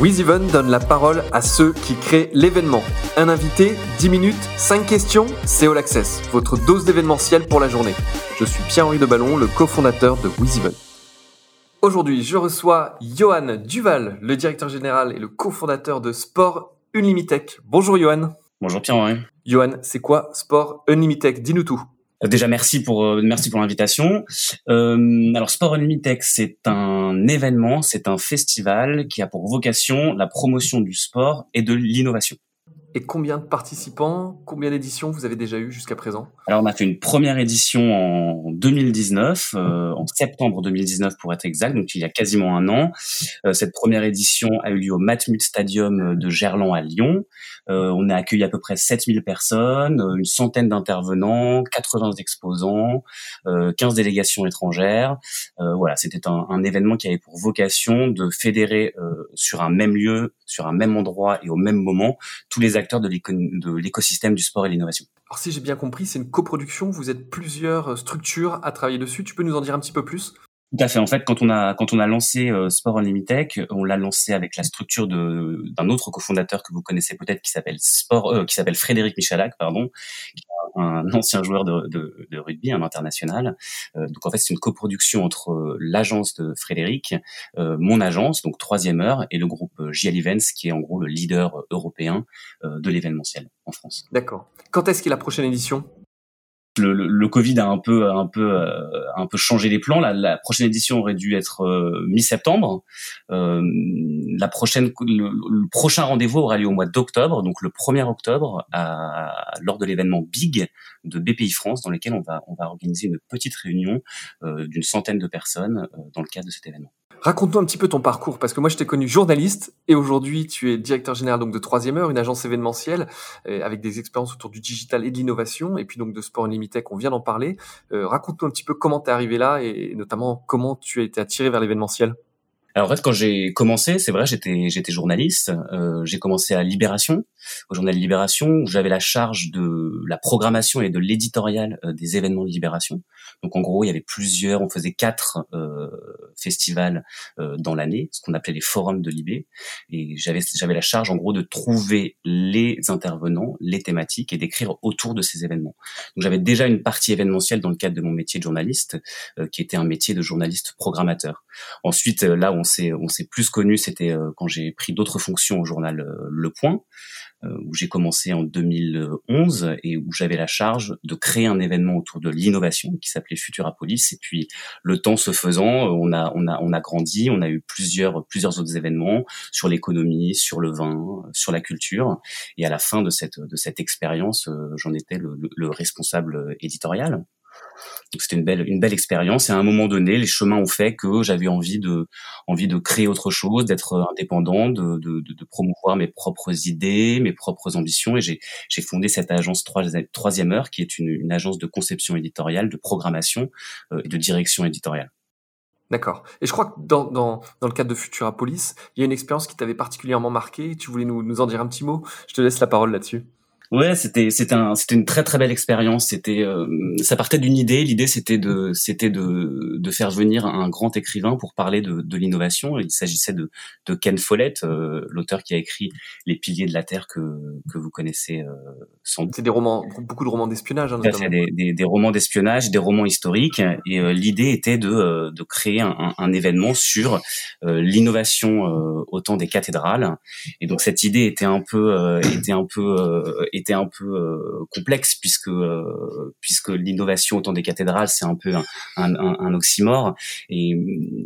WizEven donne la parole à ceux qui créent l'événement. Un invité, 10 minutes, 5 questions, c'est All Access, votre dose d'événementiel pour la journée. Je suis Pierre-Henri Deballon, le cofondateur de WizEven. Aujourd'hui, je reçois Johan Duval, le directeur général et le cofondateur de Sport Unlimited. Bonjour Johan. Bonjour Pierre-Henri. Johan, c'est quoi Sport Unlimited? Dis-nous tout. Euh, déjà merci pour euh, merci pour l'invitation. Euh, alors Sport Unlimited, c'est un événement, c'est un festival qui a pour vocation la promotion du sport et de l'innovation. Et combien de participants, combien d'éditions vous avez déjà eu jusqu'à présent? Alors on a fait une première édition en 2019, euh, en septembre 2019 pour être exact, donc il y a quasiment un an. Euh, cette première édition a eu lieu au Matmut Stadium de Gerland à Lyon. Euh, on a accueilli à peu près 7000 personnes, une centaine d'intervenants, 80 exposants, 15 délégations étrangères. voilà, c'était un, un, événement qui avait pour vocation de fédérer sur un même lieu, sur un même endroit et au même moment tous les acteurs de l'écosystème du sport et l'innovation. Alors si j'ai bien compris, c'est une coproduction, vous êtes plusieurs euh, structures à travailler dessus, tu peux nous en dire un petit peu plus? Tout à fait. En fait, quand on a quand on a lancé euh, Sport Unlimited, on l'a lancé avec la structure de d'un autre cofondateur que vous connaissez peut-être qui s'appelle Sport euh, qui s'appelle Frédéric Michalak, pardon, qui un ancien joueur de, rugby, un international. Euh, donc en fait, c'est une coproduction entre euh, l'agence de Frédéric, mon agence, donc troisième heure, et le groupe JL Events, qui est en gros le leader européen de l'événementiel en France. D'accord. Quand est-ce qu'est la prochaine édition? Le, Covid a euh, un peu changé les plans. La, prochaine édition aurait dû être euh, mi-septembre. Euh, la prochaine le, prochain rendez-vous aura lieu au mois d'octobre, donc le 1er octobre, lors de l'événement Big de BPI France, dans lequel on va organiser une petite réunion d'une centaine de personnes dans le cadre de cet événement. Raconte-nous un petit peu ton parcours, parce que moi je t'ai connu journaliste et aujourd'hui tu es directeur général donc de Troisième Heure, une agence événementielle avec des expériences autour du digital et de l'innovation, et puis donc de Sport On vient d'en parler. Euh, raconte-nous un petit peu comment tu es arrivé là et notamment comment tu as été attiré vers l'événementiel. Alors en fait, quand j'ai commencé, c'est vrai, j'étais j'étais journaliste. Euh, j'ai commencé à Libération, au journal Libération, où j'avais la charge de la programmation et de l'éditorial euh, des événements de Libération. Donc en gros, il y avait plusieurs, on faisait quatre euh, festivals euh, dans l'année, ce qu'on appelait les forums de Libé. Et j'avais j'avais la charge en gros de trouver les intervenants, les thématiques et d'écrire autour de ces événements. Donc j'avais déjà une partie événementielle dans le cadre de mon métier de journaliste, euh, qui était un métier de journaliste programmateur. Ensuite, là on s'est on s'est plus connu, c'était quand j'ai pris d'autres fonctions au journal Le Point. Euh, où j'ai commencé en 2011 et où j'avais la charge de créer un événement autour de l'innovation qui s'appelait Futurapolis. Et puis, le temps se faisant, on a, on a, on a grandi, on a eu plusieurs, plusieurs autres événements sur l'économie, sur le vin, sur la culture. Et à la fin de cette, de cette expérience, euh, j'en étais le, le responsable éditorial. Donc c'était une belle une belle expérience et à un moment donné, les chemins ont fait que j'avais envie de envie de créer autre chose, d'être indépendant, de, de, de, promouvoir mes propres idées, mes propres ambitions et j'ai j'ai fondé cette agence troisième heure qui est une, une agence de conception éditoriale, de programmation euh, et de direction éditoriale. D'accord. Et je crois que dans, dans, dans le cadre de Futurapolis, il y a une expérience qui t'avait particulièrement marqué. Tu voulais nous, nous en dire un petit mot? Je te laisse la parole là-dessus. Ouais, c'était c'était un c'était une très très belle expérience. C'était euh, ça partait d'une idée. L'idée c'était de c'était de de faire venir un grand écrivain pour parler de de l'innovation. Il s'agissait de de Ken Follett, euh, l'auteur qui a écrit Les piliers de la terre que que vous connaissez euh, sans C'est des romans beaucoup de romans d'espionnage. Hein, des, des, des romans d'espionnage, des romans historiques. Et l'idée était de de créer un, un événement sur l'innovation au temps des cathédrales. Et donc cette idée était un peu était un peu était un peu euh, complexe puisque euh, puisque l'innovation au temps des cathédrales c'est un peu un, un, un oxymore. Et,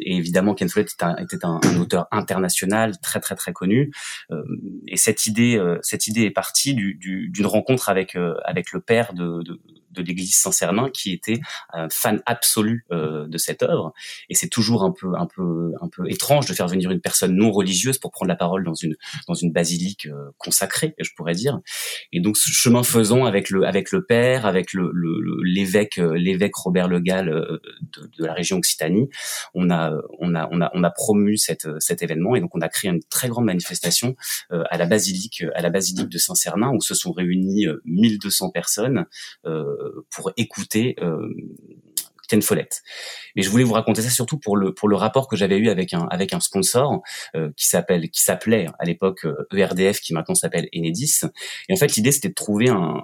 et, évidemment Ken Follett était, un, était un, auteur international très très très connu. Euh, et cette idée cette idée est partie d'une du, rencontre avec avec le père de, de de l'église Saint-Cernin qui était fan absolu de cette œuvre. Et c'est toujours un peu un peu un peu étrange de faire venir une personne non religieuse pour prendre la parole dans une dans une basilique consacrée je pourrais dire. Et donc chemin faisant avec le avec le père, avec le l'évêque euh, l'évêque Robert Le Gall euh, de, de, la région Occitanie, on a on a on a on a promu cette cet événement et donc on a créé une très grande manifestation euh, à la basilique à la basilique de Saint-Cernin où se sont réunis 1200 personnes pour écouter Ken Follett. Mais je voulais vous raconter ça surtout pour le pour le rapport que j'avais eu avec un avec un sponsor qui s'appelle qui s'appelait à l'époque ERDF, qui maintenant s'appelle Enedis. Et en fait, l'idée c'était de trouver un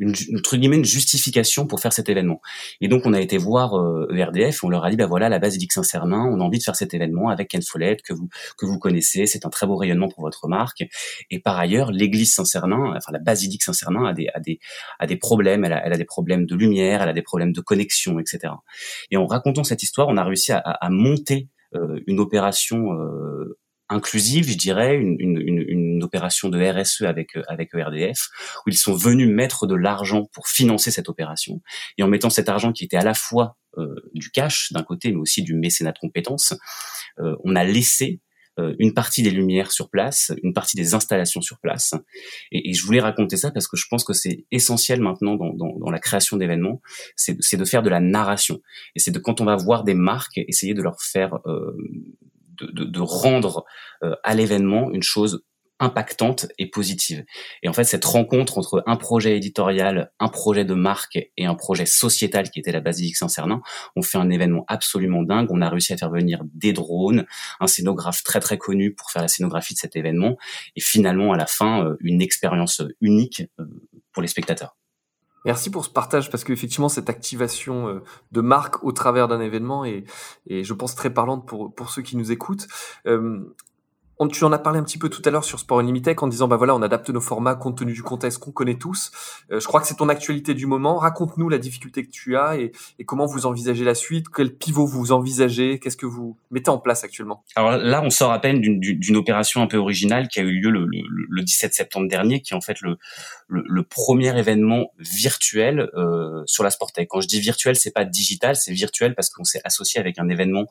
une, entre guillemets une justification pour faire cet événement. Et donc on a été voir euh, ERDF, on leur a dit bah voilà la basilique Saint-Cernin, on a envie de faire cet événement avec Ken Follett que vous que vous connaissez, c'est un très beau rayonnement pour votre marque. Et par ailleurs, l'église Saint-Cernin, enfin la basilique Saint-Cernin a des a des a des problèmes, elle a, elle a des problèmes de lumière, elle a des problèmes de connexion, etc. Et en racontant cette histoire, on a réussi à, à monter euh, une opération euh, inclusive, je dirais, une, une, une, opération de RSE avec avec ERDF, où ils sont venus mettre de l'argent pour financer cette opération. Et en mettant cet argent qui était à la fois euh, du cash d'un côté, mais aussi du mécénat de compétences, euh, on a laissé euh, une partie des lumières sur place, une partie des installations sur place. Et, et je voulais raconter ça parce que je pense que c'est essentiel maintenant dans, dans, dans la création d'événements, c'est de faire de la narration. Et c'est de quand on va voir des marques, essayer de leur faire euh, de, de, rendre euh, à l'événement une chose impactante et positive. Et en fait, cette rencontre entre un projet éditorial, un projet de marque et un projet sociétal qui était la Basilique Saint-Cernin, on fait un événement absolument dingue. On a réussi à faire venir des drones, un scénographe très très connu pour faire la scénographie de cet événement, et finalement à la fin euh, une expérience unique euh, pour les spectateurs. Merci pour ce partage parce qu'effectivement cette activation euh, de marque au travers d'un événement est, est, je pense très parlante pour pour ceux qui nous écoutent. Tu en as parlé un petit peu tout à l'heure sur Sport Unlimited en disant bah voilà on adapte nos formats compte tenu du contexte qu'on connaît tous. Euh, je crois que c'est ton actualité du moment. Raconte-nous la difficulté que tu as et, comment vous envisagez la suite. Quel pivot vous envisagez? Qu'est-ce que vous mettez en place actuellement? Alors là on sort à peine d'une opération un peu originale qui a eu lieu le, le, le 17 septembre dernier, qui est en fait le, le premier événement virtuel euh, sur la Sportec. Quand je dis virtuel, c'est pas digital, c'est virtuel parce qu'on s'est associé avec un événement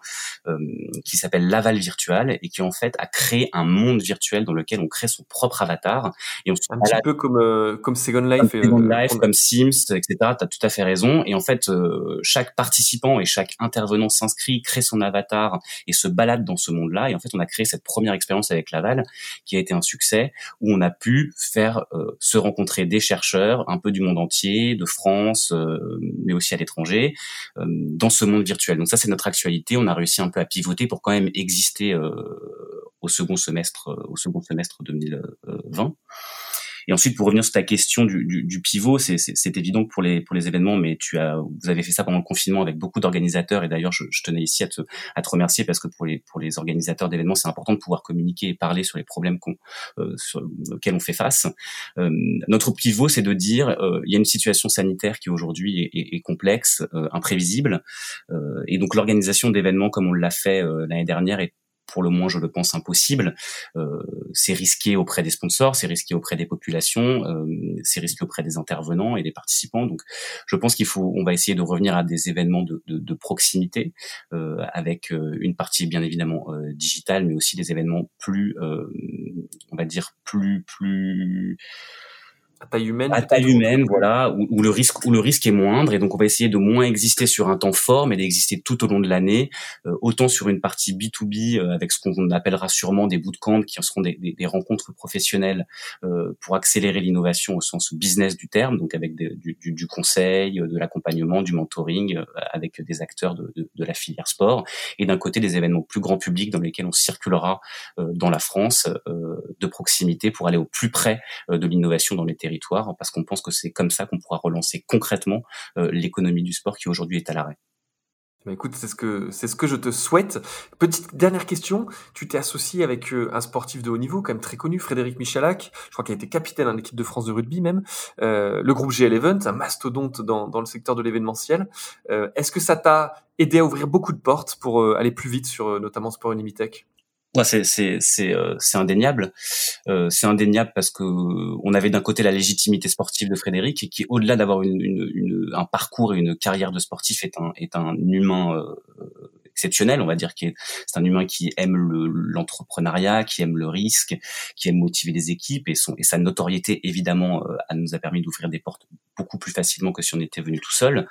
euh, qui s'appelle Laval Virtual et qui en fait a créé un monde virtuel dans lequel on crée son propre avatar et on un petit peu comme euh, comme Second Life, comme, Second Life, comme Sims, etc. T'as tout à fait raison. Et en fait, euh, chaque participant et chaque intervenant s'inscrit, crée son avatar et se balade dans ce monde-là. Et en fait, on a créé cette première expérience avec Laval qui a été un succès où on a pu faire euh, se rencontrer des chercheurs un peu du monde entier, de France, mais aussi à l'étranger, dans ce monde virtuel. Donc ça, c'est notre actualité. On a réussi un peu à pivoter pour quand même exister au second semestre, au second semestre 2020. Et ensuite, pour revenir sur ta question du, pivot, c'est évident pour les pour les événements, mais tu as vous avez fait ça pendant le confinement avec beaucoup d'organisateurs. Et d'ailleurs, je, tenais ici à te, remercier parce que pour les organisateurs d'événements, c'est important de pouvoir communiquer et parler sur les problèmes qu'on euh, auxquels on fait face. Euh, notre pivot, c'est de dire euh, il y a une situation sanitaire qui aujourd'hui est, est, complexe, euh, imprévisible, euh, et donc l'organisation d'événements comme on l'a fait l'année dernière est pour le moins, je le pense, impossible. Euh, c'est risqué auprès des sponsors, c'est risqué auprès des populations, euh, c'est risqué auprès des intervenants et des participants. Donc, je pense qu'il faut, on va essayer de revenir à des événements de, de, de proximité, euh, avec euh, une partie bien évidemment euh, digitale, mais aussi des événements plus, euh, on va dire plus plus à taille humaine à taille humaine voilà où, où, le risque où le risque est moindre et donc on va essayer de moins exister sur un temps fort mais d'exister tout au long de l'année euh, autant sur une partie B2B euh, avec ce qu'on appellera sûrement des bootcamps qui seront des, des, des rencontres professionnelles euh, pour accélérer l'innovation au sens business du terme donc avec du, du, du, conseil de l'accompagnement du mentoring euh, avec des acteurs de, de, de, la filière sport et d'un côté des événements plus grand public dans lesquels on circulera euh, dans la France de proximité pour aller au plus près de l'innovation dans les territoires territoire, parce qu'on pense que c'est comme ça qu'on pourra relancer concrètement euh, l'économie du sport qui aujourd'hui est à l'arrêt. Bah écoute, c'est ce que c'est ce que je te souhaite. Petite dernière question, tu t'es associé avec euh, un sportif de haut niveau, quand même très connu, Frédéric Michalak. Je crois qu'il a été capitaine dans l'équipe de France de rugby même. Euh, le groupe G Event, un mastodonte dans, dans le secteur de l'événementiel. Euh, Est-ce que ça t'a aidé à ouvrir beaucoup de portes pour euh, aller plus vite sur notamment Sport Unimitech Ouais, c'est c'est c'est euh, c'est indéniable. Euh, c'est indéniable parce que on avait d'un côté la légitimité sportive de Frédéric qui au-delà d'avoir une, un parcours et une carrière de sportif est un est un humain euh, exceptionnel, on va dire, qui est c'est un humain qui aime l'entrepreneuriat, qui aime le risque, qui aime motiver les équipes et son et sa notoriété évidemment euh, nous a permis d'ouvrir des portes beaucoup plus facilement que si on était venu tout seul.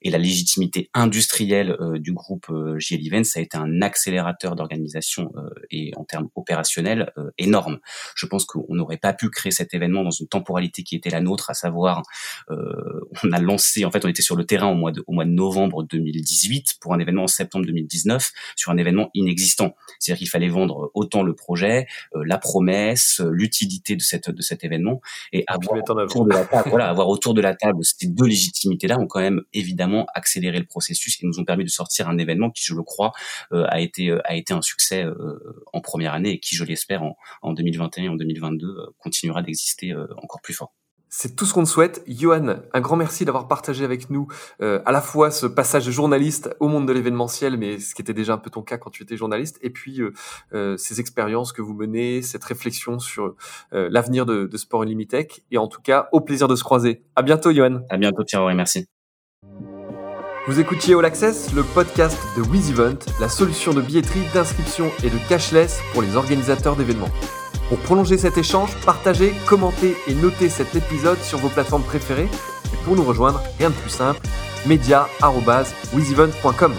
Et la légitimité industrielle euh, du groupe euh, JL Events, ça a été un accélérateur d'organisation euh, et en termes opérationnels énorme. Je pense qu'on n'aurait pas pu créer cet événement dans une temporalité qui était la nôtre, à savoir on a lancé, en fait on était sur le terrain au mois de, au mois de novembre 2018 pour un événement en septembre 2019 sur un événement inexistant. C'est-à-dire qu'il fallait vendre autant le projet, la promesse, l'utilité de cette de cet événement et avoir autour de la table, voilà, avoir autour de la ces deux légitimités-là ont quand même évidemment accéléré le processus et nous ont permis de sortir un événement qui, je le crois, euh, a été euh, a été un succès euh, en première année et qui, je l'espère, en, en 2021 et en 2022 continuera d'exister encore plus fort. C'est tout ce qu'on te souhaite. Johan, un grand merci d'avoir partagé avec nous euh, à la fois ce passage de journaliste au monde de l'événementiel, mais ce qui était déjà un peu ton cas quand tu étais journaliste, et puis euh, euh, ces expériences que vous menez, cette réflexion sur l'avenir de, de Sport Unlimited. Et en tout cas, au plaisir de se croiser. À bientôt, Johan. À bientôt, Pierre. Merci. Vous écoutiez All Access, le podcast de WizEvent, la solution de billetterie, d'inscription et de cashless pour les organisateurs d'événements. Pour prolonger cet échange, partagez, commentez et notez cet épisode sur vos plateformes préférées. Et pour nous rejoindre, rien de plus simple, media.wizevent.com.